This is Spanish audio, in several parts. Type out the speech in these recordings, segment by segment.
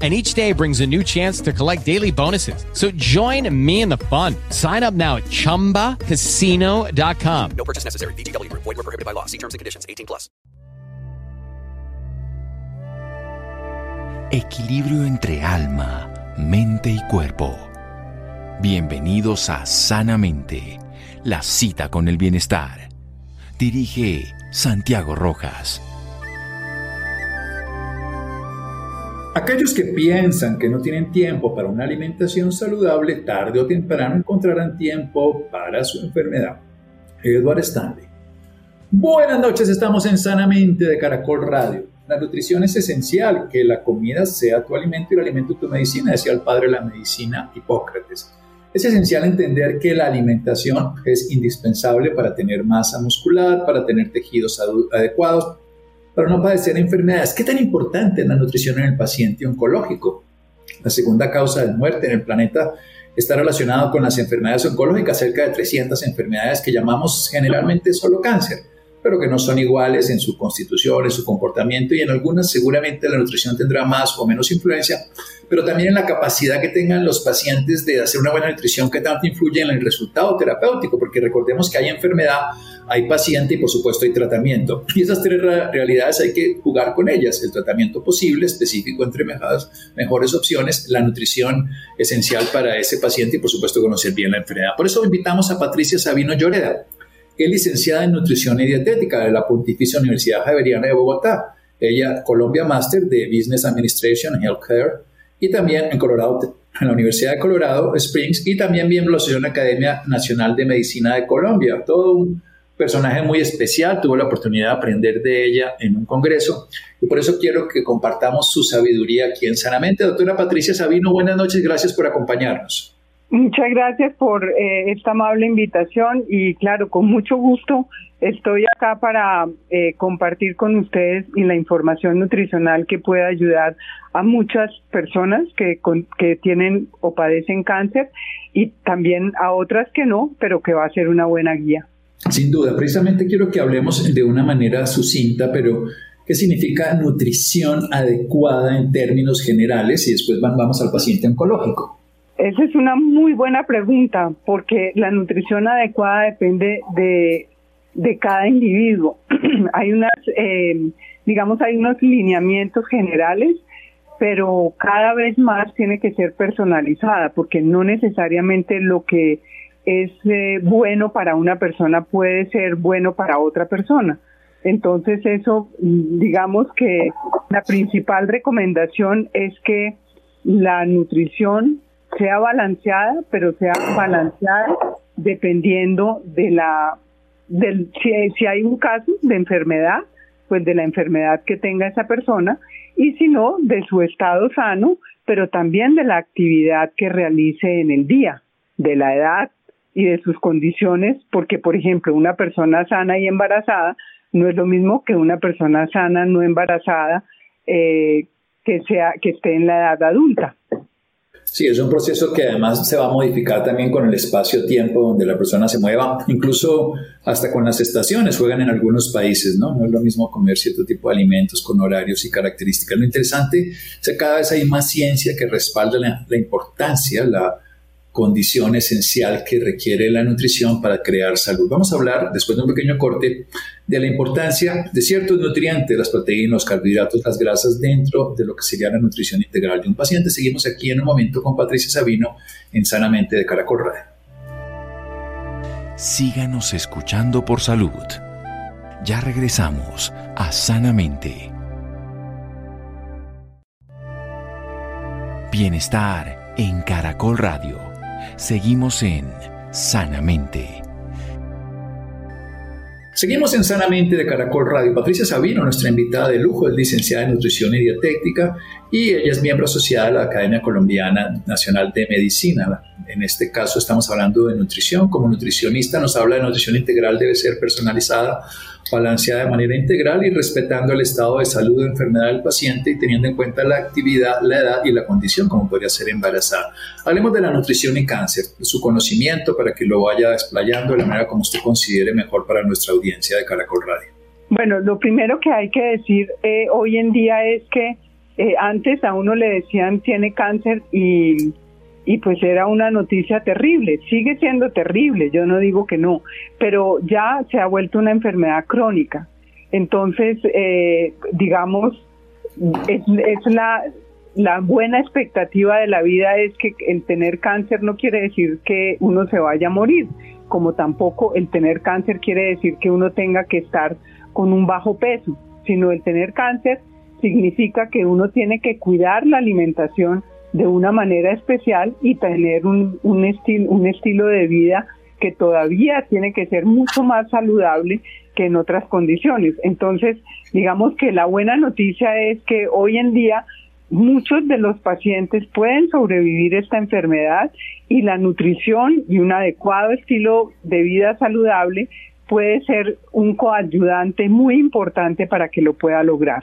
and each day brings a new chance to collect daily bonuses. So join me in the fun. Sign up now at ChumbaCasino.com. No purchase necessary. VGW. Void were prohibited by law. See terms and conditions. 18 plus. Equilibrio entre alma, mente y cuerpo. Bienvenidos a Sanamente, la cita con el bienestar. Dirige Santiago Rojas. Aquellos que piensan que no tienen tiempo para una alimentación saludable, tarde o temprano encontrarán tiempo para su enfermedad. Edward Stanley. Buenas noches, estamos en Sanamente de Caracol Radio. La nutrición es esencial, que la comida sea tu alimento y el alimento tu medicina, decía el padre de la medicina Hipócrates. Es esencial entender que la alimentación es indispensable para tener masa muscular, para tener tejidos adecuados, para no padecer enfermedades. ¿Qué tan importante es la nutrición en el paciente oncológico? La segunda causa de muerte en el planeta está relacionada con las enfermedades oncológicas, cerca de 300 enfermedades que llamamos generalmente solo cáncer, pero que no son iguales en su constitución, en su comportamiento y en algunas seguramente la nutrición tendrá más o menos influencia, pero también en la capacidad que tengan los pacientes de hacer una buena nutrición que tanto influye en el resultado terapéutico, porque recordemos que hay enfermedad hay paciente y por supuesto hay tratamiento. Y esas tres realidades hay que jugar con ellas. El tratamiento posible, específico entre mejores, mejores opciones, la nutrición esencial para ese paciente y por supuesto conocer bien la enfermedad. Por eso invitamos a Patricia Sabino Lloreda, es licenciada en nutrición y dietética de la Pontificia Universidad Javeriana de Bogotá. Ella, Colombia Master de Business Administration Healthcare y también en Colorado en la Universidad de Colorado Springs y también miembro de la Academia Nacional de Medicina de Colombia. Todo un personaje muy especial, tuve la oportunidad de aprender de ella en un congreso y por eso quiero que compartamos su sabiduría aquí en Sanamente. Doctora Patricia Sabino, buenas noches, gracias por acompañarnos. Muchas gracias por eh, esta amable invitación y claro, con mucho gusto estoy acá para eh, compartir con ustedes la información nutricional que pueda ayudar a muchas personas que, que tienen o padecen cáncer y también a otras que no, pero que va a ser una buena guía. Sin duda, precisamente quiero que hablemos de una manera sucinta, pero ¿qué significa nutrición adecuada en términos generales? Y después vamos al paciente oncológico. Esa es una muy buena pregunta, porque la nutrición adecuada depende de, cada individuo. hay unas, eh, digamos, hay unos lineamientos generales, pero cada vez más tiene que ser personalizada, porque no necesariamente lo que es eh, bueno para una persona puede ser bueno para otra persona. Entonces eso, digamos que la principal recomendación es que la nutrición sea balanceada, pero sea balanceada dependiendo de la, del, si, si hay un caso de enfermedad, pues de la enfermedad que tenga esa persona y si no, de su estado sano, pero también de la actividad que realice en el día, de la edad, y de sus condiciones, porque por ejemplo una persona sana y embarazada no es lo mismo que una persona sana no embarazada eh, que sea que esté en la edad adulta. Sí, es un proceso que además se va a modificar también con el espacio-tiempo donde la persona se mueva, incluso hasta con las estaciones juegan en algunos países, ¿no? No es lo mismo comer cierto tipo de alimentos con horarios y características. Lo interesante es que cada vez hay más ciencia que respalda la, la importancia, la, condición esencial que requiere la nutrición para crear salud. Vamos a hablar, después de un pequeño corte, de la importancia de ciertos nutrientes, las proteínas, los carbohidratos, las grasas dentro de lo que sería la nutrición integral de un paciente. Seguimos aquí en un momento con Patricia Sabino en Sanamente de Caracol Radio. Síganos escuchando por salud. Ya regresamos a Sanamente. Bienestar en Caracol Radio. Seguimos en Sanamente. Seguimos en Sanamente de Caracol Radio. Patricia Sabino, nuestra invitada de lujo, es licenciada en Nutrición y Dietética y ella es miembro asociada de la Academia Colombiana Nacional de Medicina. En este caso estamos hablando de nutrición. Como nutricionista nos habla de nutrición integral, debe ser personalizada balanceada de manera integral y respetando el estado de salud o enfermedad del paciente y teniendo en cuenta la actividad, la edad y la condición, como podría ser embarazada. Hablemos de la nutrición y cáncer, su conocimiento para que lo vaya desplayando de la manera como usted considere mejor para nuestra audiencia de Caracol Radio. Bueno, lo primero que hay que decir eh, hoy en día es que eh, antes a uno le decían tiene cáncer y y pues era una noticia terrible, sigue siendo terrible, yo no digo que no, pero ya se ha vuelto una enfermedad crónica. Entonces, eh, digamos, es, la, la buena expectativa de la vida es que el tener cáncer no quiere decir que uno se vaya a morir, como tampoco el tener cáncer quiere decir que uno tenga que estar con un bajo peso, sino el tener cáncer significa que uno tiene que cuidar la alimentación de una manera especial y tener un, un, un estilo de vida que todavía tiene que ser mucho más saludable que en otras condiciones. Entonces, digamos que la buena noticia es que hoy en día muchos de los pacientes pueden sobrevivir esta enfermedad y la nutrición y un adecuado estilo de vida saludable puede ser un coayudante muy importante para que lo pueda lograr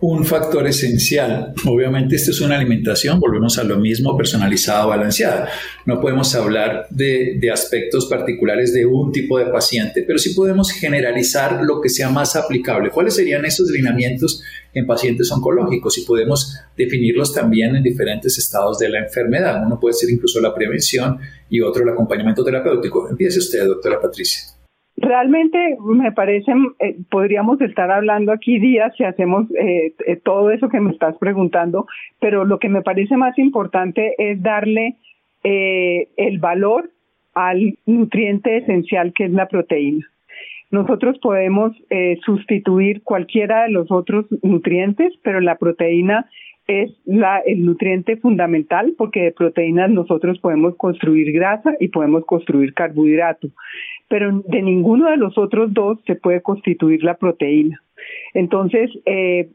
un factor esencial. Obviamente esto es una alimentación, volvemos a lo mismo, personalizada, balanceada. No podemos hablar de, aspectos particulares de un tipo de paciente, pero sí podemos generalizar lo que sea más aplicable. ¿Cuáles serían esos lineamientos en pacientes oncológicos? Y podemos definirlos también en diferentes estados de la enfermedad. Uno puede ser incluso la prevención y otro el acompañamiento terapéutico. Empiece usted, doctora Patricia. Realmente me parece, eh, podríamos estar hablando aquí días si hacemos eh, eh, todo eso que me estás preguntando, pero lo que me parece más importante es darle el valor al nutriente esencial que es la proteína. Nosotros podemos sustituir cualquiera de los otros nutrientes, pero la proteína es la, el nutriente fundamental porque de proteínas nosotros podemos construir grasa y podemos construir carbohidrato pero de ninguno de los otros dos se puede constituir la proteína. Entonces, eh,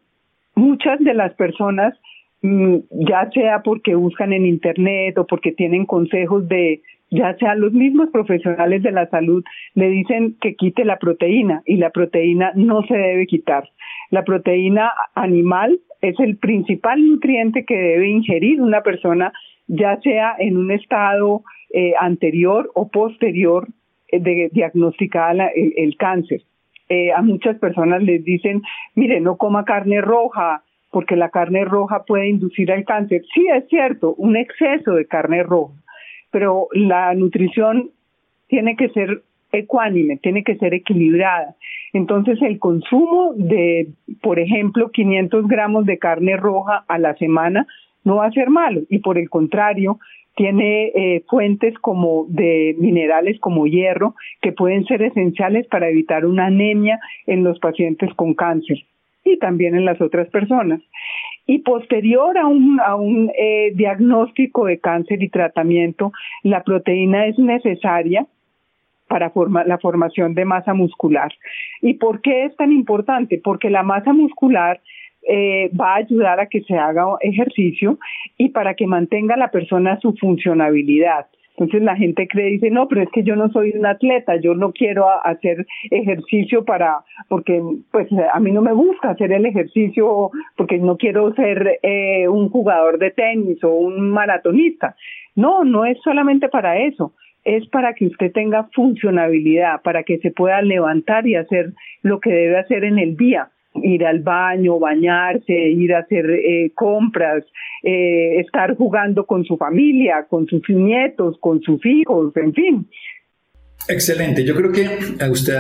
muchas de las personas, mm, ya sea porque buscan en Internet o porque tienen consejos de, ya sea los mismos profesionales de la salud, le dicen que quite la proteína y la proteína no se debe quitar. La proteína animal es el principal nutriente que debe ingerir una persona, ya sea en un estado eh, anterior o posterior de diagnosticada el, cáncer. Eh, a muchas personas les dicen, mire, no coma carne roja, porque la carne roja puede inducir al cáncer. Sí, es cierto, un exceso de carne roja, pero la nutrición tiene que ser ecuánime, tiene que ser equilibrada. Entonces, el consumo de, por ejemplo, 500 gramos de carne roja a la semana no va a ser malo y por el contrario, tiene eh, fuentes como de minerales como hierro que pueden ser esenciales para evitar una anemia en los pacientes con cáncer y también en las otras personas. Y posterior a un, a un eh, diagnóstico de cáncer y tratamiento, la proteína es necesaria para la formación de masa muscular. ¿Y por qué es tan importante? Porque la masa muscular eh, va a ayudar a que se haga ejercicio y para que mantenga la persona su funcionabilidad. Entonces la gente cree, dice, no, pero es que yo no soy un atleta, yo no quiero hacer ejercicio para, porque pues a mí no me gusta hacer el ejercicio porque no quiero ser eh, un jugador de tenis o un maratonista. No, no es solamente para eso, es para que usted tenga funcionabilidad, para que se pueda levantar y hacer lo que debe hacer en el día ir al baño, bañarse, ir a hacer eh, compras, eh, estar jugando con su familia, con sus nietos, con sus hijos, en fin. Excelente. Yo creo que a usted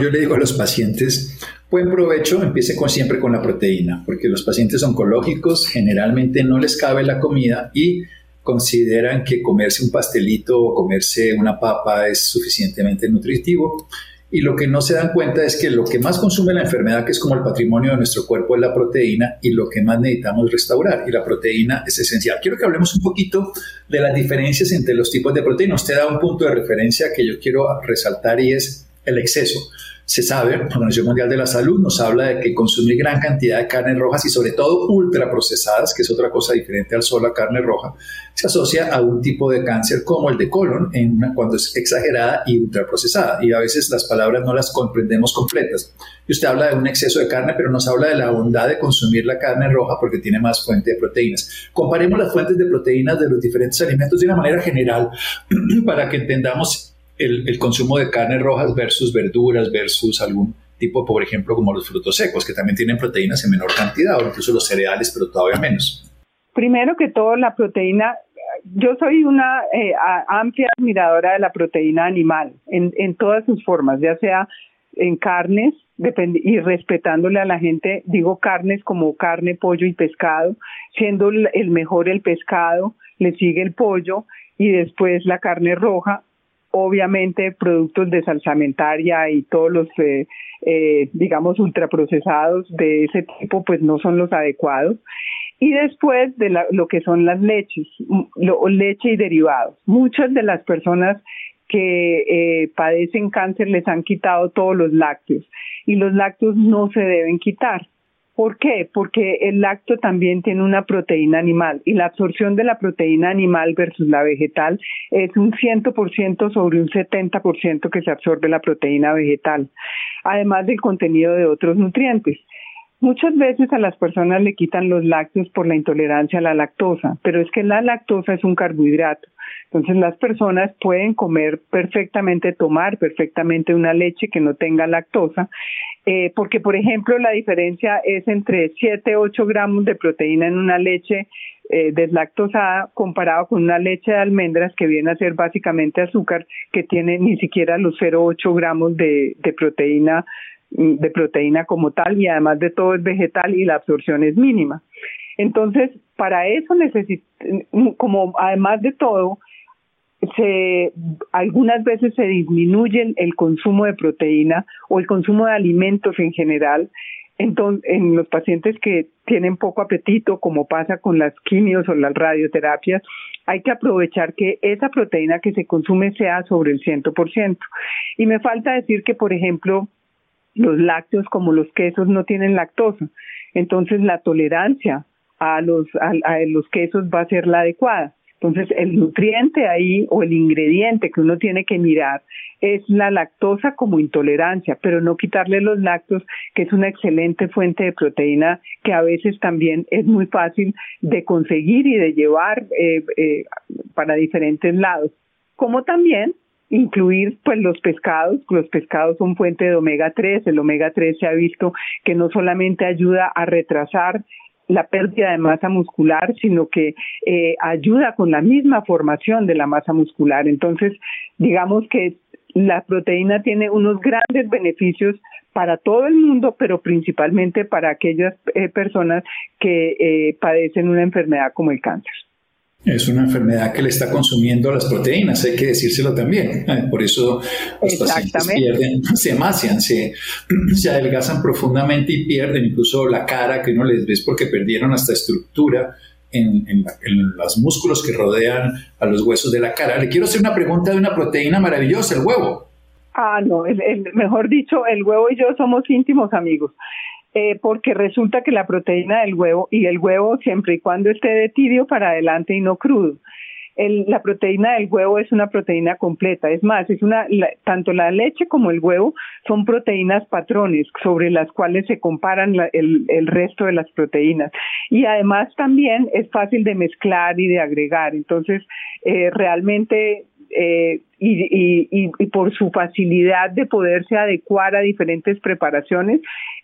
yo le digo a los pacientes, buen provecho, empiece con, siempre con la proteína, porque los pacientes oncológicos generalmente no les cabe la comida y consideran que comerse un pastelito o comerse una papa es suficientemente nutritivo y lo que no se dan cuenta es que lo que más consume la enfermedad, que es como el patrimonio de nuestro cuerpo, es la proteína y lo que más necesitamos restaurar. Y la proteína es esencial. Quiero que hablemos un poquito de las diferencias entre los tipos de proteína. Usted da un punto de referencia que yo quiero resaltar y es el exceso. Se sabe, la Organización Mundial de la Salud nos habla de que consumir gran cantidad de carnes rojas y sobre todo ultraprocesadas, que es otra cosa diferente al solo a carne roja, se asocia a un tipo de cáncer como el de colon en cuando es exagerada y ultraprocesada. Y a veces las palabras no las comprendemos completas. Y usted habla de un exceso de carne, pero nos habla de la bondad de consumir la carne roja porque tiene más fuente de proteínas. Comparemos las fuentes de proteínas de los diferentes alimentos de una manera general para que entendamos el, consumo de carnes rojas versus verduras versus algún tipo, por ejemplo, como los frutos secos, que también tienen proteínas en menor cantidad, o incluso los cereales, pero todavía menos. Primero que todo, la proteína, yo soy una eh, amplia admiradora de la proteína animal en, en todas sus formas, ya sea en carnes, y respetándole a la gente, digo carnes como carne, pollo y pescado, siendo el mejor el pescado, le sigue el pollo y después la carne roja obviamente productos de salsamentaria y todos los, eh, eh, digamos, ultraprocesados de ese tipo, pues no son los adecuados. Y después de lo que son las leches, leche y derivados. Muchas de las personas que eh, padecen cáncer les han quitado todos los lácteos y los lácteos no se deben quitar. ¿Por qué? Porque el lacto también tiene una proteína animal y la absorción de la proteína animal versus la vegetal es un 100% sobre un 70% que se absorbe la proteína vegetal, además del contenido de otros nutrientes. Muchas veces a las personas le quitan los lácteos por la intolerancia a la lactosa, pero es que la lactosa es un carbohidrato. Entonces las personas pueden comer perfectamente, tomar perfectamente una leche que no tenga lactosa eh, porque por ejemplo la diferencia es entre 7 8 gramos de proteína en una leche eh, deslactosada comparado con una leche de almendras que viene a ser básicamente azúcar que tiene ni siquiera los 0,8 gramos de, proteína mm, de proteína como tal y además de todo es vegetal y la absorción es mínima. Entonces, para eso necesita, mm, como además de todo, se algunas veces se disminuye el, consumo de proteína o el consumo de alimentos en general entonces, en los pacientes que tienen poco apetito, como pasa con las quimios o las radioterapias, hay que aprovechar que esa proteína que se consume sea sobre el 100%. Y me falta decir que, por ejemplo, los lácteos como los quesos no tienen lactosa. Entonces, la tolerancia a los, a los quesos va a ser la adecuada. Entonces, el nutriente ahí o el ingrediente que uno tiene que mirar es la lactosa como intolerancia, pero no quitarle los lácteos, que es una excelente fuente de proteína que a veces también es muy fácil de conseguir y de llevar eh, eh, para diferentes lados. Como también incluir pues los pescados, los pescados son fuente de omega 3, el omega 3 se ha visto que no solamente ayuda a retrasar la pérdida de masa muscular, sino que eh, ayuda con la misma formación de la masa muscular. Entonces, digamos que la proteína tiene unos grandes beneficios para todo el mundo, pero principalmente para aquellas eh, personas que eh, padecen una enfermedad como el cáncer. Es una enfermedad que le está consumiendo las proteínas, hay que decírselo también. Por eso los pacientes pierden, se emacian, se, se, adelgazan profundamente y pierden incluso la cara que uno les ves porque perdieron hasta estructura en, en, los músculos que rodean a los huesos de la cara. Le quiero hacer una pregunta de una proteína maravillosa, el huevo. Ah, no, mejor dicho, el huevo y yo somos íntimos amigos. Eh, porque resulta que la proteína del huevo, y el huevo siempre y cuando esté de tibio para adelante y no crudo, la proteína del huevo es una proteína completa. Es más, es una, tanto la leche como el huevo son proteínas patrones sobre las cuales se comparan el, el, resto de las proteínas. Y además también es fácil de mezclar y de agregar. Entonces, eh, realmente eh, y, y, y, por su facilidad de poderse adecuar a diferentes preparaciones,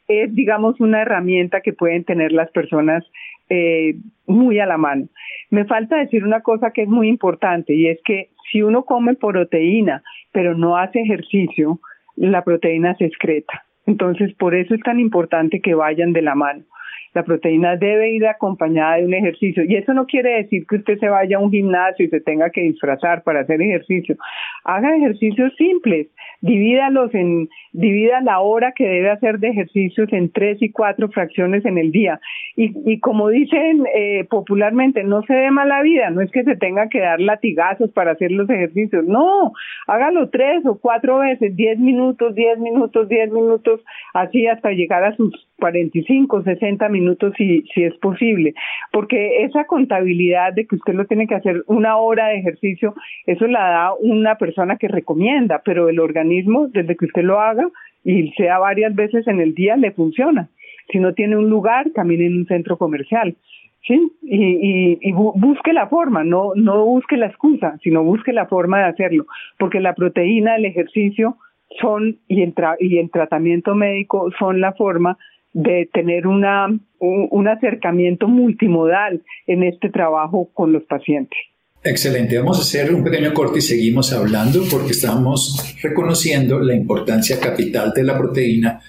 es, digamos, una herramienta que pueden tener las personas eh, muy a la mano. Me falta decir una cosa que es muy importante y es que si uno come proteína pero no hace ejercicio, la proteína se excreta. Entonces, por eso es tan importante que vayan de la mano. La proteína debe ir acompañada de un ejercicio. Y eso no quiere decir que usted se vaya a un gimnasio y se tenga que disfrazar para hacer ejercicio. Haga ejercicios simples, divídalos en, divida la hora que debe hacer de ejercicios en tres y cuatro fracciones en el día. Y, y como dicen eh, popularmente, no se dé mala vida, no es que se tenga que dar latigazos para hacer los ejercicios, no, hágalo tres o cuatro veces, diez minutos, diez minutos, diez minutos, así hasta llegar a sus 45, 60 minutos si, si es posible, porque esa contabilidad de que usted lo tiene que hacer una hora de ejercicio, eso la da una persona que recomienda, pero el organismo, desde que usted lo haga y sea varias veces en el día, le funciona. Si no tiene un lugar, camine en un centro comercial. ¿sí? Y, y, busque la forma, no, no busque la excusa, sino busque la forma de hacerlo, porque la proteína, el ejercicio son, y en, y en tratamiento médico, son la forma de tener una, un, acercamiento multimodal en este trabajo con los pacientes. Excelente, vamos a hacer un pequeño corte y seguimos hablando porque estamos reconociendo la importancia capital de la proteína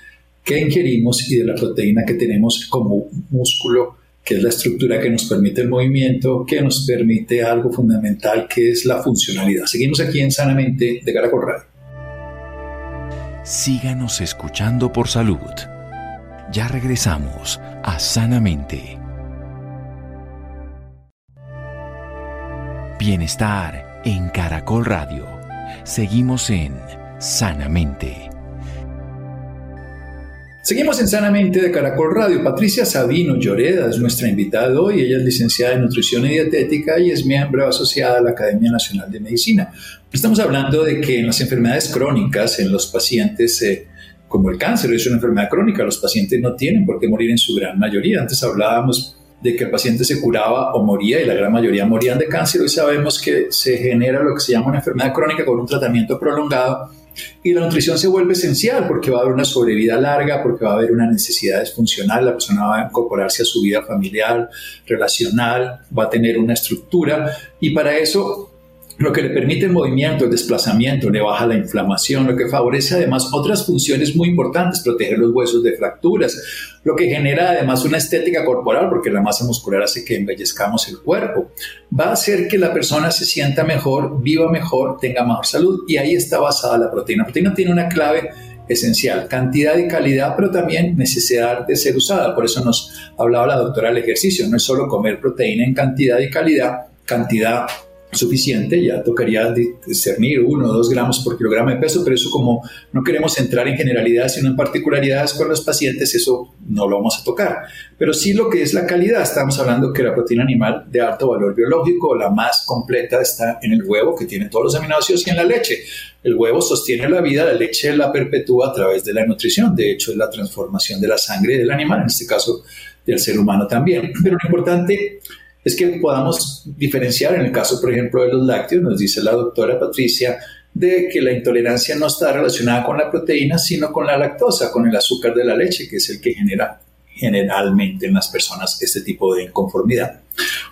que ingerimos y de la proteína que tenemos como músculo, que es la estructura que nos permite el movimiento, que nos permite algo fundamental que es la funcionalidad. Seguimos aquí en Sanamente de Caracol Radio. Síganos escuchando por salud. Ya regresamos a Sanamente. Bienestar en Caracol Radio. Seguimos en Sanamente. Seguimos en Sanamente de Caracol Radio. Patricia Sabino Lloreda es nuestra invitada hoy. Ella es licenciada en Nutrición y Dietética y es miembro asociada a la Academia Nacional de Medicina. Estamos hablando de que en las enfermedades crónicas, en los pacientes eh, como el cáncer, es una enfermedad crónica, los pacientes no tienen por qué morir en su gran mayoría. Antes hablábamos de que el paciente se curaba o moría y la gran mayoría morían de cáncer. Hoy sabemos que se genera lo que se llama una enfermedad crónica con un tratamiento prolongado y la nutrición se vuelve esencial porque va a haber una sobrevida larga, porque va a haber una necesidad funcional, la persona va a incorporarse a su vida familiar, relacional, va a tener una estructura y para eso lo que le permite el movimiento, el desplazamiento, le baja la inflamación, lo que favorece además otras funciones muy importantes, proteger los huesos de fracturas, lo que genera además una estética corporal, porque la masa muscular hace que embellezcamos el cuerpo, va a hacer que la persona se sienta mejor, viva mejor, tenga mejor salud y ahí está basada la proteína. La proteína tiene una clave esencial, cantidad y calidad, pero también necesidad de ser usada. Por eso nos hablaba la doctora del ejercicio, no es solo comer proteína en cantidad y calidad, cantidad suficiente, ya tocaría discernir uno o dos gramos por kilogramo de peso, pero eso como no queremos entrar en generalidades, sino en particularidades con los pacientes, eso no lo vamos a tocar. Pero sí lo que es la calidad, estamos hablando que la proteína animal de alto valor biológico, la más completa, está en el huevo, que tiene todos los aminoácidos, y en la leche. El huevo sostiene la vida, la leche la perpetúa a través de la nutrición, de hecho es la transformación de la sangre del animal, en este caso del ser humano también. Pero lo importante es que podamos diferenciar en el caso, por ejemplo, de los lácteos, nos dice la doctora Patricia, de que la intolerancia no está relacionada con la proteína, sino con la lactosa, con el azúcar de la leche, que es el que genera generalmente en las personas este tipo de inconformidad.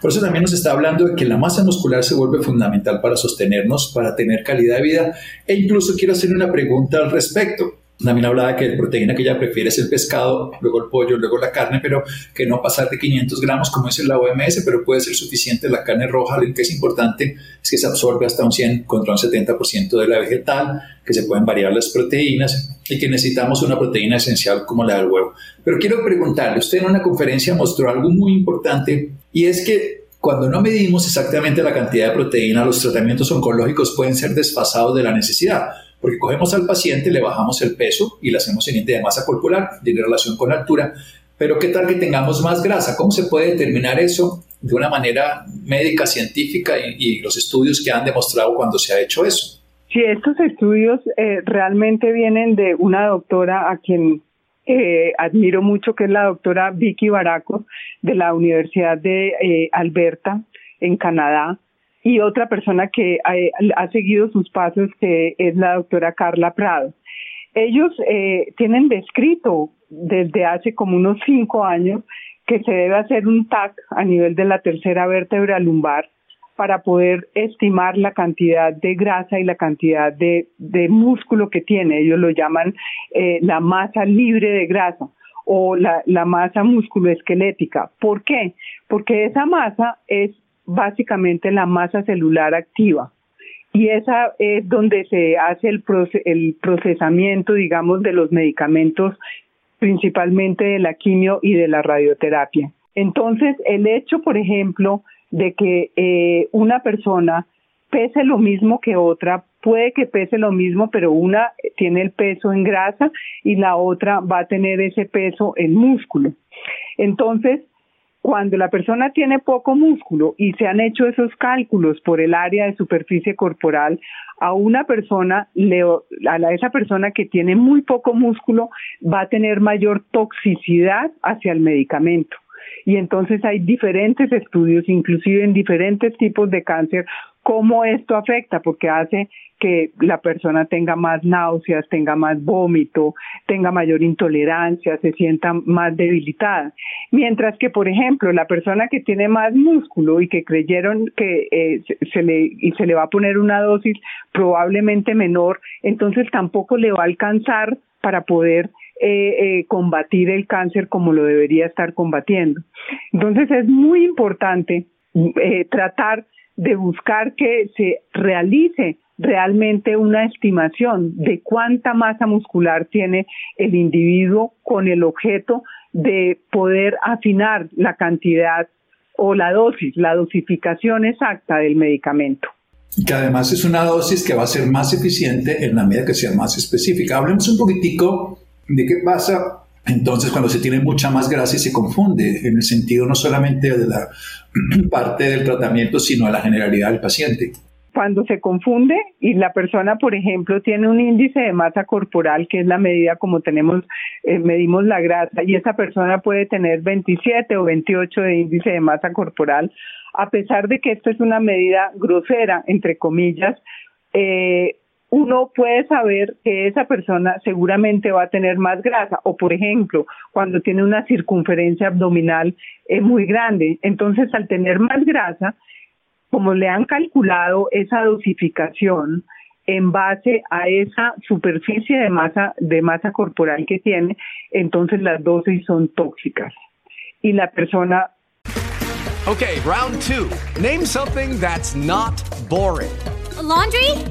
Por eso también nos está hablando de que la masa muscular se vuelve fundamental para sostenernos, para tener calidad de vida e incluso quiero hacer una pregunta al respecto. También hablaba que la proteína que ella prefiere es el pescado, luego el pollo, luego la carne, pero que no pasar de 500 gramos como es la OMS, pero puede ser suficiente la carne roja. Lo que es importante es que se absorbe hasta un 100 contra un 70% de la vegetal, que se pueden variar las proteínas y que necesitamos una proteína esencial como la del huevo. Pero quiero preguntarle, usted en una conferencia mostró algo muy importante y es que cuando no medimos exactamente la cantidad de proteína, los tratamientos oncológicos pueden ser desfasados de la necesidad porque cogemos al paciente, le bajamos el peso y le hacemos un índice de masa corporal, tiene relación con la altura, pero ¿qué tal que tengamos más grasa? ¿Cómo se puede determinar eso de una manera médica, científica y, los estudios que han demostrado cuando se ha hecho eso? Sí, estos estudios eh, realmente vienen de una doctora a quien eh, admiro mucho, que es la doctora Vicky Baraco de la Universidad de eh, Alberta, en Canadá y otra persona que ha, seguido sus pasos, que es la doctora Carla Prado. Ellos eh, tienen descrito desde hace como unos cinco años que se debe hacer un TAC a nivel de la tercera vértebra lumbar para poder estimar la cantidad de grasa y la cantidad de, músculo que tiene. Ellos lo llaman eh, la masa libre de grasa o la, la masa musculoesquelética. ¿Por qué? Porque esa masa es básicamente la masa celular activa. y esa es donde se hace el, el procesamiento, digamos, de los medicamentos, principalmente de la quimio y de la radioterapia. Entonces, el hecho, por ejemplo, de que eh, una persona pese lo mismo que otra, puede que pese lo mismo, pero una tiene el peso en grasa y la otra va a tener ese peso en músculo. Entonces, cuando la persona tiene poco músculo y se han hecho esos cálculos por el área de superficie corporal, a una persona, a esa persona que tiene muy poco músculo, va a tener mayor toxicidad hacia el medicamento. Y entonces hay diferentes estudios, inclusive en diferentes tipos de cáncer, cómo esto afecta, porque hace que la persona tenga más náuseas, tenga más vómito, tenga mayor intolerancia, se sienta más debilitada. Mientras que, por ejemplo, la persona que tiene más músculo y que creyeron que eh, se, le, y se le va a poner una dosis probablemente menor, entonces tampoco le va a alcanzar para poder eh, eh, combatir el cáncer como lo debería estar combatiendo. Entonces es muy importante tratar de buscar que se realice realmente una estimación de cuánta masa muscular tiene el individuo con el objeto de poder afinar la cantidad o la dosis, la dosificación exacta del medicamento. Que además es una dosis que va a ser más eficiente en la medida que sea más específica. Hablemos un poquitico de qué pasa entonces, cuando se tiene mucha más grasa y se confunde, en el sentido no solamente de la parte del tratamiento, sino de la generalidad del paciente. Cuando se confunde y la persona, por ejemplo, tiene un índice de masa corporal, que es la medida como tenemos, eh, medimos la grasa, y esa persona puede tener 27 o 28 de índice de masa corporal, a pesar de que esto es una medida grosera, entre comillas, eh, uno puede saber que esa persona seguramente va a tener más grasa o por ejemplo cuando tiene una circunferencia abdominal eh, muy grande entonces al tener más grasa como le han calculado esa dosificación en base a esa superficie de masa de masa corporal que tiene, entonces las dosis son tóxicas. Y la persona Okay, round 2. Name something that's not boring. A laundry?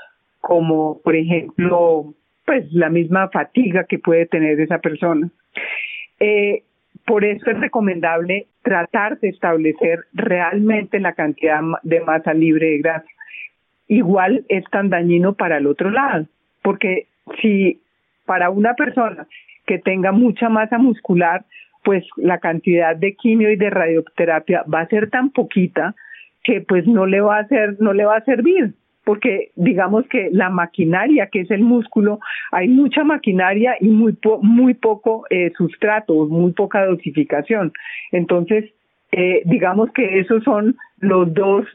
como, por ejemplo, pues la misma fatiga que puede tener esa persona. Eh, por eso es recomendable tratar de establecer realmente la cantidad de masa libre de grasa. Igual es tan dañino para el otro lado, porque si para una persona que tenga mucha masa muscular, pues la cantidad de quimio y de radioterapia va a ser tan poquita que pues no le va a hacer, no le va a servir porque digamos que la maquinaria que es el músculo, hay mucha maquinaria y muy, muy poco eh, sustrato, muy poca dosificación. Entonces, eh, digamos que esos son los dos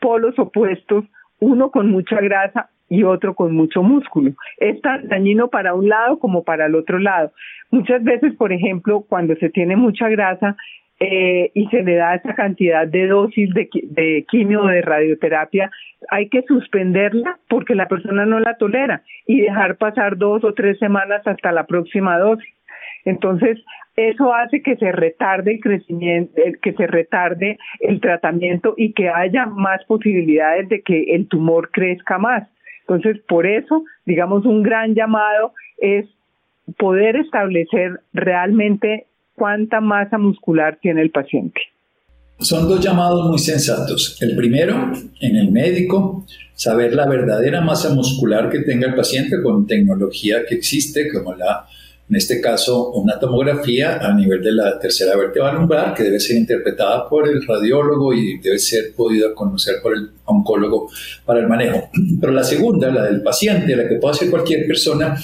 polos opuestos, uno con mucha grasa y otro con mucho músculo. Es tan dañino para un lado como para el otro lado. Muchas veces, por ejemplo, cuando se tiene mucha grasa, eh, y se le da esa cantidad de dosis de, de quimio o de radioterapia, hay que suspenderla porque la persona no la tolera y dejar pasar dos o tres semanas hasta la próxima dosis. Entonces, eso hace que se retarde el crecimiento, que se retarde el tratamiento y que haya más posibilidades de que el tumor crezca más. Entonces, por eso, digamos, un gran llamado es poder establecer realmente cuánta masa muscular tiene el paciente. Son dos llamados muy sensatos. El primero, en el médico, saber la verdadera masa muscular que tenga el paciente con tecnología que existe, como la, en este caso, una tomografía a nivel de la tercera vértebra lumbar, que debe ser interpretada por el radiólogo y debe ser podida conocer por el oncólogo para el manejo. Pero la segunda, la del paciente, la que puede hacer cualquier persona,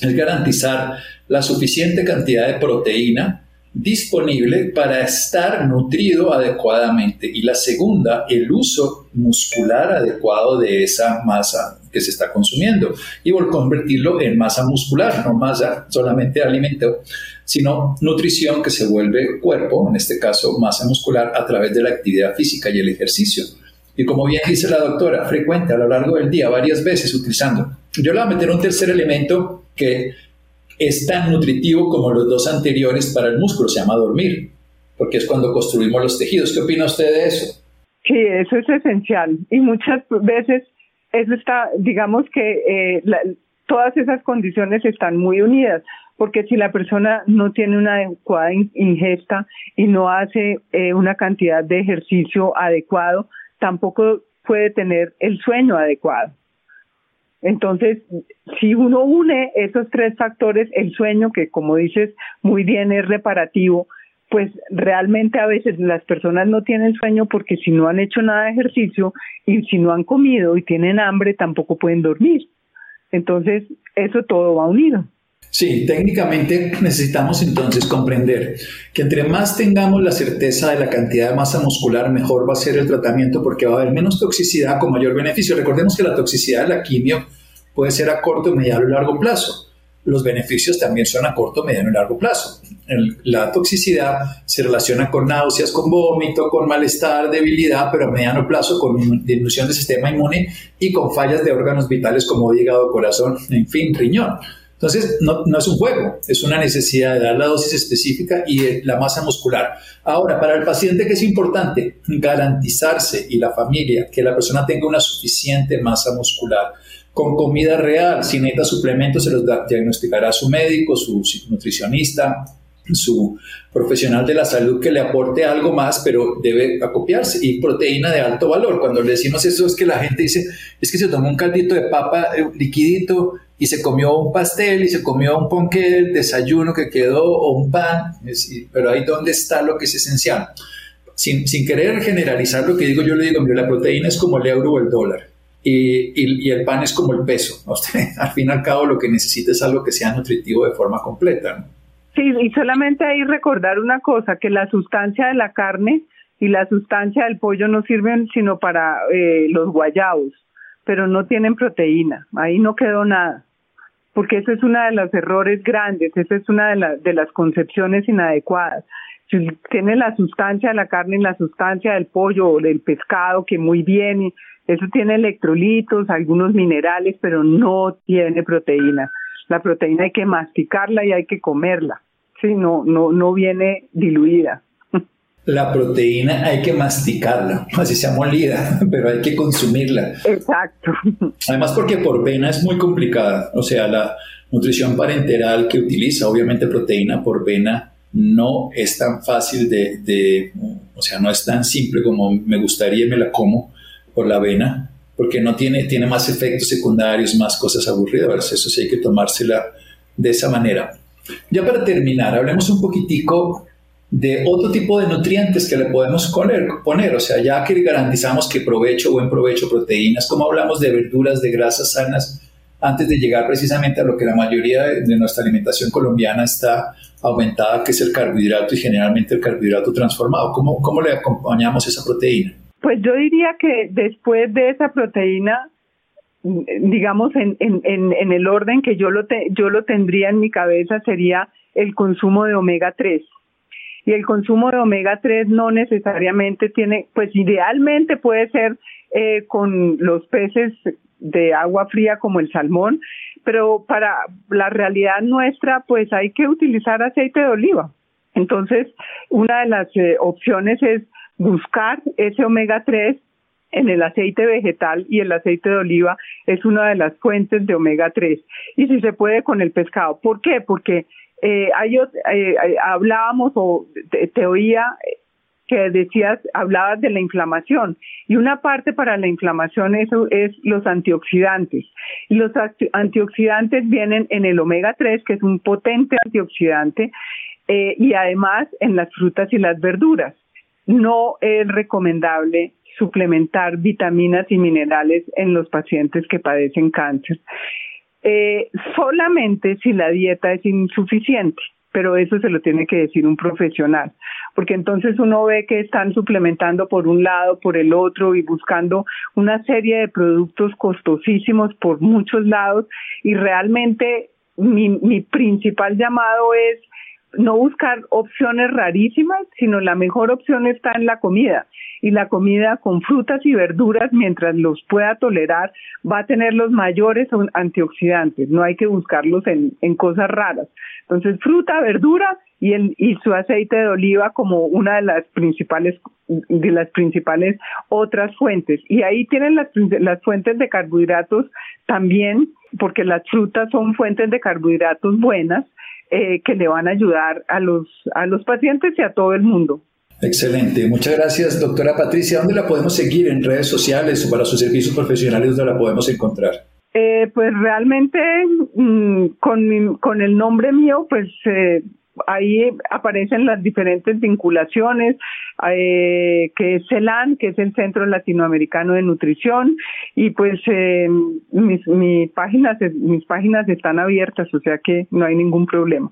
es garantizar la suficiente cantidad de proteína disponible para estar nutrido adecuadamente. Y la segunda, el uso muscular adecuado de esa masa que se está consumiendo y convertirlo en masa muscular, no masa solamente alimento, sino nutrición que se vuelve cuerpo, en este caso masa muscular, a través de la actividad física y el ejercicio. Y como bien dice la doctora, frecuente a lo largo del día, varias veces utilizando. Yo le voy a meter un tercer elemento que es tan nutritivo como los dos anteriores para el músculo, se llama dormir, porque es cuando construimos los tejidos. ¿Qué opina usted de eso? Sí, eso es esencial. Y muchas veces eso está, digamos que eh, todas esas condiciones están muy unidas, porque si la persona no tiene una adecuada ingesta y no hace eh, una cantidad de ejercicio adecuado, tampoco puede tener el sueño adecuado. Entonces, si uno une esos tres factores, el sueño, que como dices muy bien es reparativo, pues realmente a veces las personas no tienen sueño porque si no han hecho nada de ejercicio y si no han comido y tienen hambre, tampoco pueden dormir. Entonces, eso todo va unido. Sí, técnicamente necesitamos entonces comprender que entre más tengamos la certeza de la cantidad de masa muscular, mejor va a ser el tratamiento porque va a haber menos toxicidad con mayor beneficio. Recordemos que la toxicidad de la quimio puede ser a corto, mediano y largo plazo. Los beneficios también son a corto, mediano y largo plazo. la toxicidad se relaciona con náuseas, con vómito, con malestar, debilidad, pero a mediano plazo con disminución del sistema inmune y con fallas de órganos vitales como hígado, corazón, en fin, riñón. Entonces, no, es un juego, es una necesidad de dar la dosis específica y la masa muscular. Ahora, para el paciente que es importante garantizarse y la familia que la persona tenga una suficiente masa muscular con comida real, si necesita suplementos se los diagnosticará su médico, su nutricionista, su profesional de la salud que le aporte algo más, pero debe acopiarse. Y proteína de alto valor. Cuando le decimos eso es que la gente dice, es que se tomó un caldito de papa eh, liquidito y se comió un pastel y se comió un ponque del desayuno que quedó o un pan, pero ahí dónde está lo que es esencial. Sin, sin querer generalizar lo que digo, yo le digo, mire, la proteína es como el euro o el dólar. Y, y, el pan es como el peso. Usted, al fin y al cabo, lo que necesita es algo que sea nutritivo de forma completa. Sí, y solamente ahí recordar una cosa, que la sustancia de la carne y la sustancia del pollo no sirven sino para eh, los guayabos, pero no tienen proteína. Ahí no quedó nada porque eso es uno de los errores grandes, esa es una de, de las concepciones inadecuadas. Si tiene la sustancia de la carne y la sustancia del pollo o del pescado, que muy bien, eso tiene electrolitos, algunos minerales, pero no tiene proteína. La proteína hay que masticarla y hay que comerla, ¿sí? no, no, no viene diluida la proteína hay que masticarla, así sea molida, pero hay que consumirla. Exacto. Además porque por vena es muy complicada, o sea, la nutrición parenteral que utiliza obviamente proteína por vena no es tan fácil de, o sea, no es tan simple como me gustaría y me la como por la vena, porque no tiene, tiene más efectos secundarios, más cosas aburridas, eso sí hay que tomársela de esa manera. Ya para terminar, hablemos un poquitico de otro tipo de nutrientes que le podemos poner, o sea, ya que garantizamos que provecho, buen provecho, proteínas, como hablamos de verduras, de grasas sanas, antes de llegar precisamente a lo que la mayoría de, nuestra alimentación colombiana está aumentada, que es el carbohidrato y generalmente el carbohidrato transformado. ¿Cómo, cómo le acompañamos esa proteína? Pues yo diría que después de esa proteína, digamos, en, en, en, el orden que yo lo, yo lo tendría en mi cabeza, sería el consumo de omega 3 y el consumo de omega 3 no necesariamente tiene, pues idealmente puede ser eh, con los peces de agua fría como el salmón, pero para la realidad nuestra pues hay que utilizar aceite de oliva. Entonces, una de las eh, opciones es buscar ese omega 3 en el aceite vegetal y el aceite de oliva es una de las fuentes de omega 3. Y si se puede con el pescado. ¿Por qué? Porque eh, hay, eh, hablábamos o te, oía que decías, hablabas de la inflamación. Y una parte para la inflamación eso es los antioxidantes. Y los antioxidantes vienen en el omega 3 que es un potente antioxidante eh, y además en las frutas y las verduras. No es recomendable suplementar vitaminas y minerales en los pacientes que padecen cáncer eh, solamente si la dieta es insuficiente. pero eso se lo tiene que decir un profesional, porque entonces uno ve que están suplementando por un lado, por el otro y buscando una serie de productos costosísimos por muchos lados y realmente mi, mi principal llamado es no buscar opciones rarísimas, sino la mejor opción está en la comida. Y la comida con frutas y verduras, mientras los pueda tolerar, va a tener los mayores antioxidantes. No hay que buscarlos en, en cosas raras. Entonces, fruta, verdura y, el, y su aceite de oliva como una de las principales de las principales otras fuentes. Y ahí tienen las, las fuentes de carbohidratos también, porque las frutas son fuentes de carbohidratos buenas eh, que le van a ayudar a los, a los pacientes y a todo el mundo. Excelente. Muchas gracias, doctora Patricia. ¿Dónde la podemos seguir? ¿En redes sociales o para sus servicios profesionales? ¿Dónde la podemos encontrar? Eh, pues realmente mm, con, con el nombre mío, pues eh, ahí aparecen las diferentes vinculaciones, eh, que es CELAN, que es el Centro Latinoamericano de Nutrición, y pues eh, mis, mis, páginas, mis páginas están abiertas, o sea que no hay ningún problema.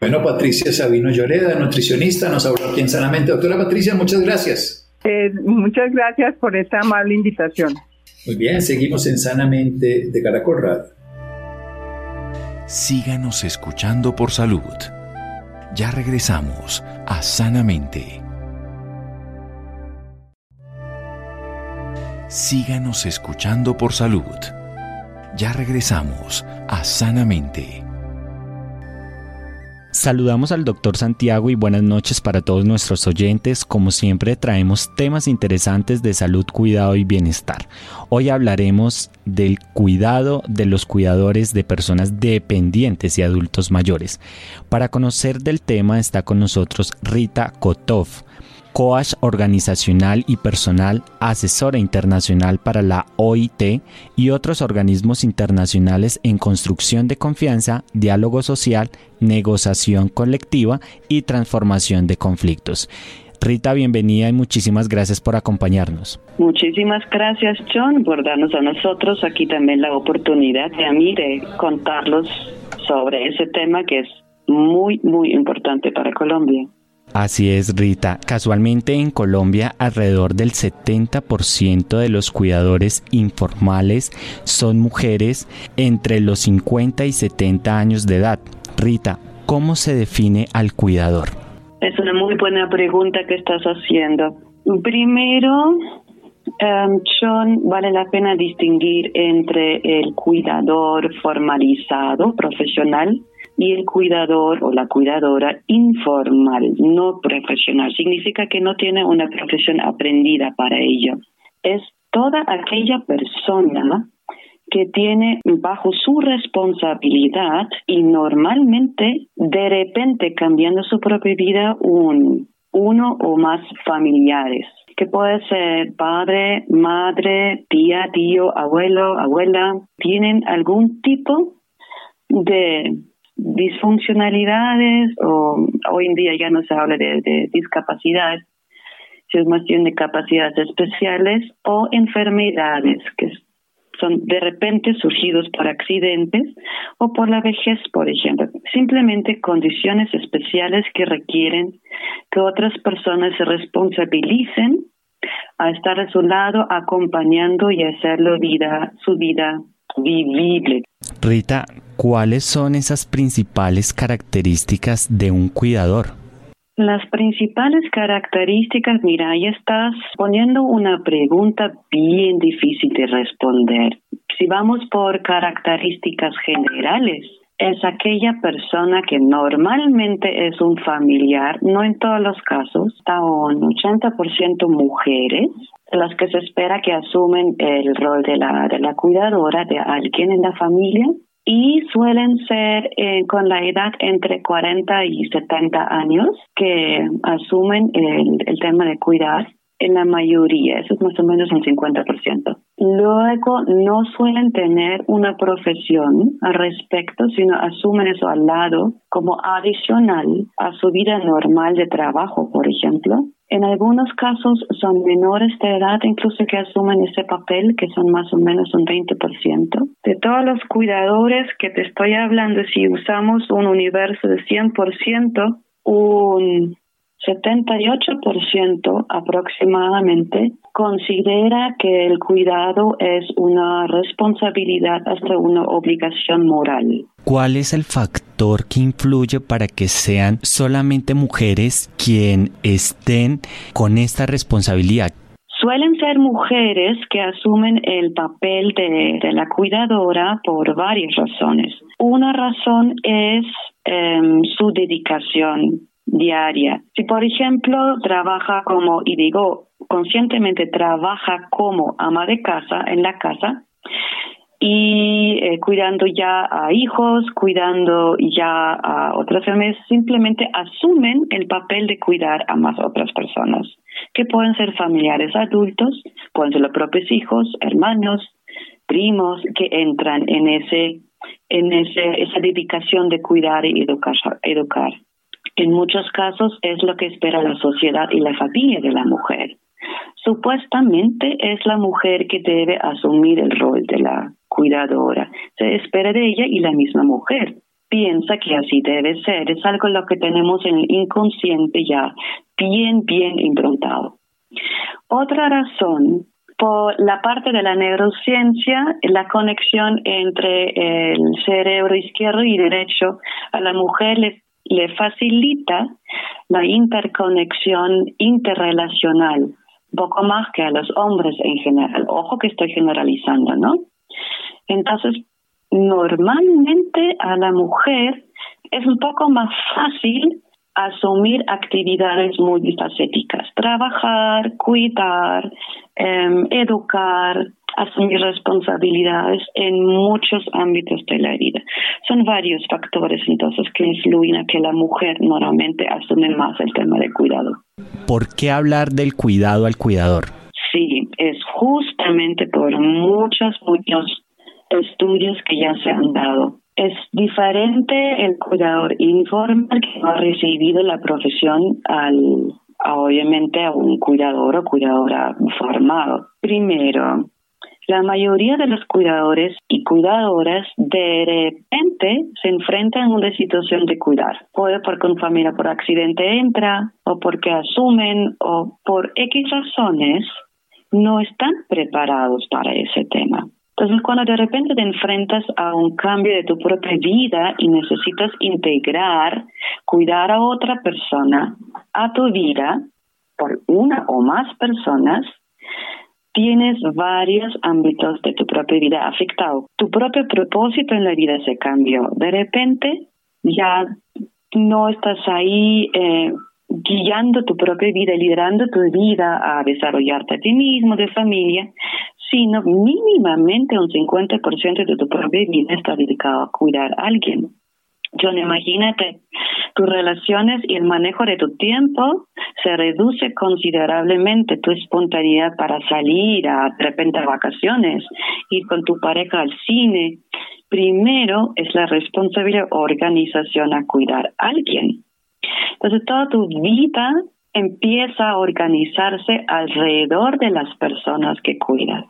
Bueno, Patricia Sabino Lloreda, nutricionista, nos habló aquí en Sanamente. Doctora Patricia, muchas gracias. Eh, muchas gracias por esta amable invitación. Muy bien, seguimos en Sanamente de Caracol Radio. Síganos escuchando por salud. Ya regresamos a Sanamente. Síganos escuchando por salud. Ya regresamos a Sanamente. Saludamos al doctor Santiago y buenas noches para todos nuestros oyentes. Como siempre traemos temas interesantes de salud, cuidado y bienestar. Hoy hablaremos del cuidado de los cuidadores de personas dependientes y adultos mayores. Para conocer del tema está con nosotros Rita Kotov coach organizacional y personal, asesora internacional para la OIT y otros organismos internacionales en construcción de confianza, diálogo social, negociación colectiva y transformación de conflictos. Rita, bienvenida y muchísimas gracias por acompañarnos. Muchísimas gracias, John, por darnos a nosotros aquí también la oportunidad de a mí de contarlos sobre ese tema que es muy, muy importante para Colombia. Así es, Rita. Casualmente en Colombia alrededor del 70% de los cuidadores informales son mujeres entre los 50 y 70 años de edad. Rita, ¿cómo se define al cuidador? Es una muy buena pregunta que estás haciendo. Primero, um, John, vale la pena distinguir entre el cuidador formalizado, profesional, y el cuidador o la cuidadora informal, no profesional. Significa que no tiene una profesión aprendida para ello. Es toda aquella persona que tiene bajo su responsabilidad y normalmente de repente cambiando su propia vida un, uno o más familiares que puede ser padre, madre, tía, tío, abuelo, abuela, tienen algún tipo de disfuncionalidades o hoy en día ya no se habla de, discapacidad, si es más bien de capacidades especiales o enfermedades que son de repente surgidos por accidentes o por la vejez, por ejemplo. Simplemente condiciones especiales que requieren que otras personas se responsabilicen a estar a su lado, acompañando y hacerlo vida, su vida vivible. Rita, ¿cuáles son esas principales características de un cuidador? Las principales características, mira, ahí estás poniendo una pregunta bien difícil de responder. Si vamos por características generales, es aquella persona que normalmente es un familiar, no en todos los casos, está un 80% mujeres, las que se espera que asumen el rol de la, de la cuidadora de alguien en la familia y suelen ser eh, con la edad entre 40 y 70 años que asumen el, el tema de cuidar en la mayoría, eso es más o menos un 50%. Luego no suelen tener una profesión al respecto, sino asumen eso al lado como adicional a su vida normal de trabajo, por ejemplo. En algunos casos son menores de edad incluso que asumen ese papel, que son más o menos un 20%. de todos los cuidadores que te estoy hablando, si usamos un universo de 100%, un 78% aproximadamente considera que el cuidado es una responsabilidad hasta una obligación moral. ¿Cuál es el factor que influye para que sean solamente mujeres quien estén con esta responsabilidad? Suelen ser mujeres que asumen el papel de, la cuidadora por varias razones. Una razón es em, su dedicación diaria. Si, por ejemplo, trabaja como, y digo conscientemente, trabaja como ama de casa en la casa, y eh, cuidando ya a hijos, cuidando ya a otras familias, simplemente asumen el papel de cuidar a más otras personas, que pueden ser familiares adultos, pueden ser los propios hijos, hermanos, primos, que entran en ese en ese, esa dedicación de cuidar y educar, educar. En muchos casos es lo que espera la sociedad y la familia de la mujer. Supuestamente es la mujer que debe asumir el rol de la cuidadora. Se espera de ella y la misma mujer piensa que así debe ser. Es algo lo que tenemos en el inconsciente ya bien, bien improntado. Otra razón, por la parte de la neurociencia, la conexión entre el cerebro izquierdo y derecho a la mujer le le facilita la interconexión interrelacional, poco más que a los hombres en general. Ojo que estoy generalizando, ¿no? Entonces, normalmente a la mujer es un poco más fácil asumir actividades multifacéticas, trabajar, cuidar, em, educar, asumir responsabilidades en muchos ámbitos de la vida. Son varios factores entonces que influyen a que la mujer normalmente asume más el tema del cuidado. ¿Por qué hablar del cuidado al cuidador? Sí, es justamente por muchos, muchos estudios que ya se han dado. Es diferente el cuidador informal que ha recibido la profesión al obviamente a un cuidador o cuidadora formado. Primero, la mayoría de los cuidadores y cuidadoras de repente se enfrentan a una situación de cuidar. Puede porque una familia por accidente entra o porque asumen o por X razones no están preparados para ese tema. Entonces, cuando de repente te enfrentas a un cambio de tu propia vida y necesitas integrar, cuidar a otra persona a tu vida por una o más personas, tienes varios ámbitos de tu propia vida afectados. Tu propio propósito en la vida se cambió. De repente ya no estás ahí eh, guiando tu propia vida, liderando tu vida a desarrollarte a ti mismo, de familia, sino mínimamente un 50% de tu propia vida está dedicado a cuidar a alguien. John, imagínate, tus relaciones y el manejo de tu tiempo se reduce considerablemente tu espontaneidad para salir a de repente a vacaciones, ir con tu pareja al cine. Primero es la responsabilidad organización a cuidar a alguien. Entonces toda tu vida empieza a organizarse alrededor de las personas que cuidas.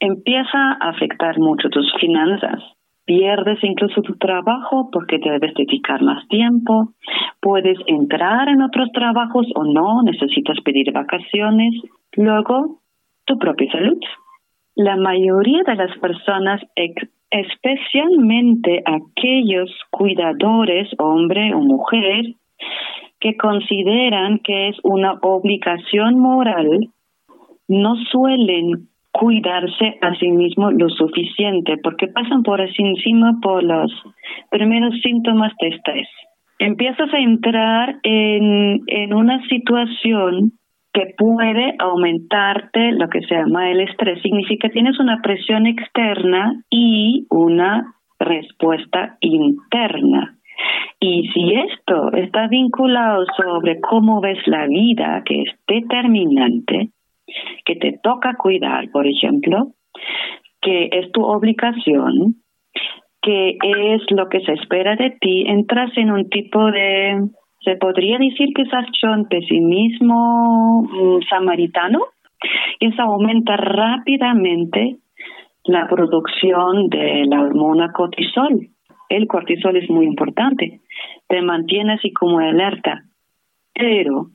Empieza a afectar mucho tus finanzas, pierdes incluso tu trabajo porque te debes dedicar más tiempo, puedes entrar en otros trabajos o no, necesitas pedir vacaciones, luego tu propia salud. La mayoría de las personas, especialmente aquellos cuidadores, hombre o mujer, que consideran que es una obligación moral, no suelen cuidarse a sí mismo lo suficiente, porque pasan por encima por los primeros síntomas de estrés. Empiezas a entrar en, en una situación que puede aumentarte lo que se llama el estrés. Significa que tienes una presión externa y una respuesta interna. Y si esto está vinculado sobre cómo ves la vida, que es determinante, que te toca cuidar, por ejemplo, que es tu obligación, que es lo que se espera de ti, entras en un tipo de, se podría decir hecho un pesimismo mm, samaritano, y eso aumenta rápidamente la producción de la hormona cortisol. El cortisol es muy importante, te mantiene así como alerta, pero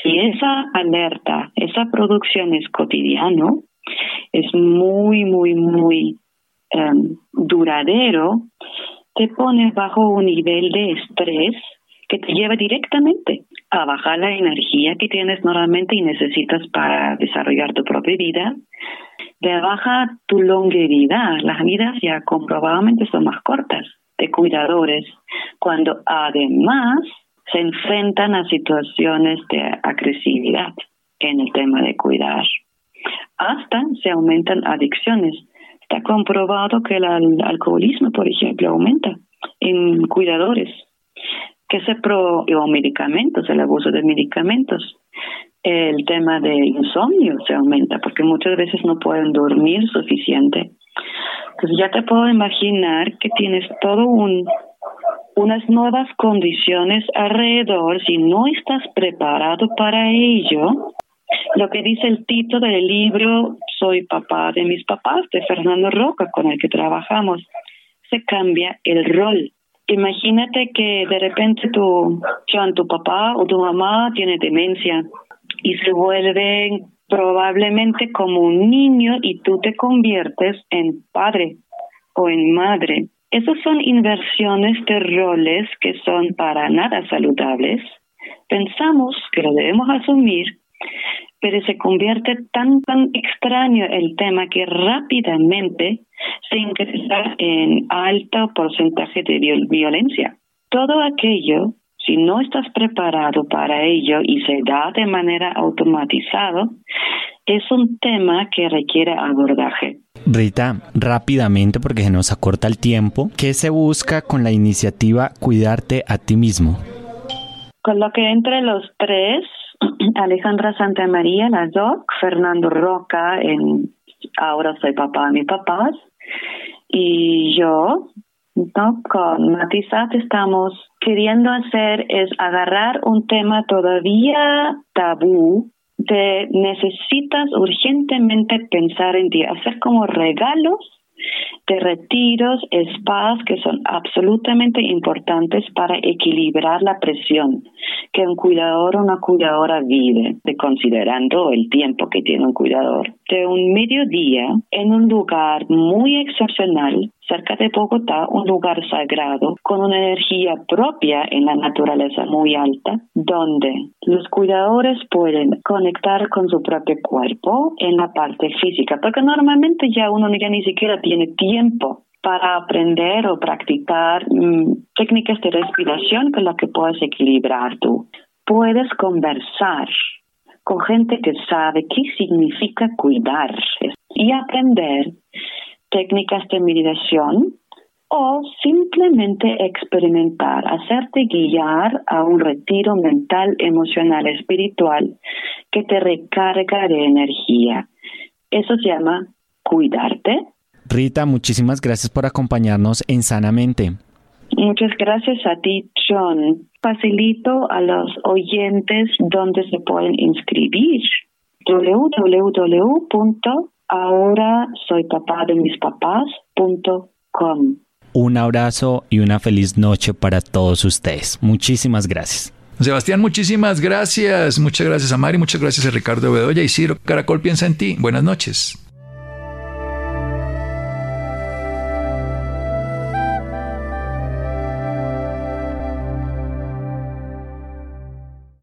si esa alerta, esa producción es cotidiano, es muy, muy, muy em, duradero, te pone bajo un nivel de estrés que te lleva directamente a bajar la energía que tienes normalmente y necesitas para desarrollar tu propia vida, de baja tu longevidad. Las vidas ya comprobadamente son más cortas de cuidadores, cuando además se enfrentan a situaciones de agresividad en el tema de cuidar. Hasta se aumentan adicciones. Está comprobado que el alcoholismo, por ejemplo, aumenta en cuidadores que se pro o medicamentos, el abuso de medicamentos el tema de insomnio se aumenta porque muchas veces no pueden dormir suficiente. Entonces ya te puedo imaginar que tienes todo un unas nuevas condiciones alrededor si no estás preparado para ello. Lo que dice el título del libro Soy papá de mis papás de Fernando Roca con el que trabajamos, se cambia el rol. Imagínate que de repente tu, tu papá o tu mamá tiene demencia y se vuelven probablemente como un niño y tú te conviertes en padre o en madre. Esas son inversiones de roles que son para nada saludables. Pensamos que lo debemos asumir, pero se convierte tan, tan extraño el tema que rápidamente se ingresa en alto porcentaje de violencia. Todo aquello si no estás preparado para ello y se da de manera automatizada, es un tema que requiere abordaje. Rita, rápidamente porque se nos acorta el tiempo, ¿qué se busca con la iniciativa Cuidarte a ti mismo? Con lo que entre los tres, Alejandra Santamaría, la doc, Fernando Roca, en Ahora soy papá de mis papás, y yo, ¿no? con Matizat estamos queriendo hacer es agarrar un tema todavía tabú de necesitas urgentemente pensar en ti, hacer como regalos de retiros, spas que son absolutamente importantes para equilibrar la presión que un cuidador o una cuidadora vive, de considerando el tiempo que tiene un cuidador. De un mediodía en un lugar muy excepcional cerca de Bogotá, un lugar sagrado con una energía propia en la naturaleza muy alta, donde los cuidadores pueden conectar con su propio cuerpo en la parte física, porque normalmente ya uno ya ni siquiera tiene tiempo para aprender o practicar mm, técnicas de respiración con las que puedes equilibrar tú. Puedes conversar con gente que sabe qué significa cuidar y aprender técnicas de meditación o simplemente experimentar, hacerte guiar a un retiro mental, emocional, espiritual que te recarga de energía. Eso se llama cuidarte. Rita, muchísimas gracias por acompañarnos en Sanamente. Muchas gracias a ti, John. Facilito a los oyentes donde se pueden inscribir. www ahora soy papá de mis papás.com. Un abrazo y una feliz noche para todos ustedes. Muchísimas gracias. Sebastián, muchísimas gracias. Muchas gracias a Mari, muchas gracias a Ricardo Bedoya y Ciro Caracol piensa en ti. Buenas noches.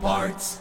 Parts.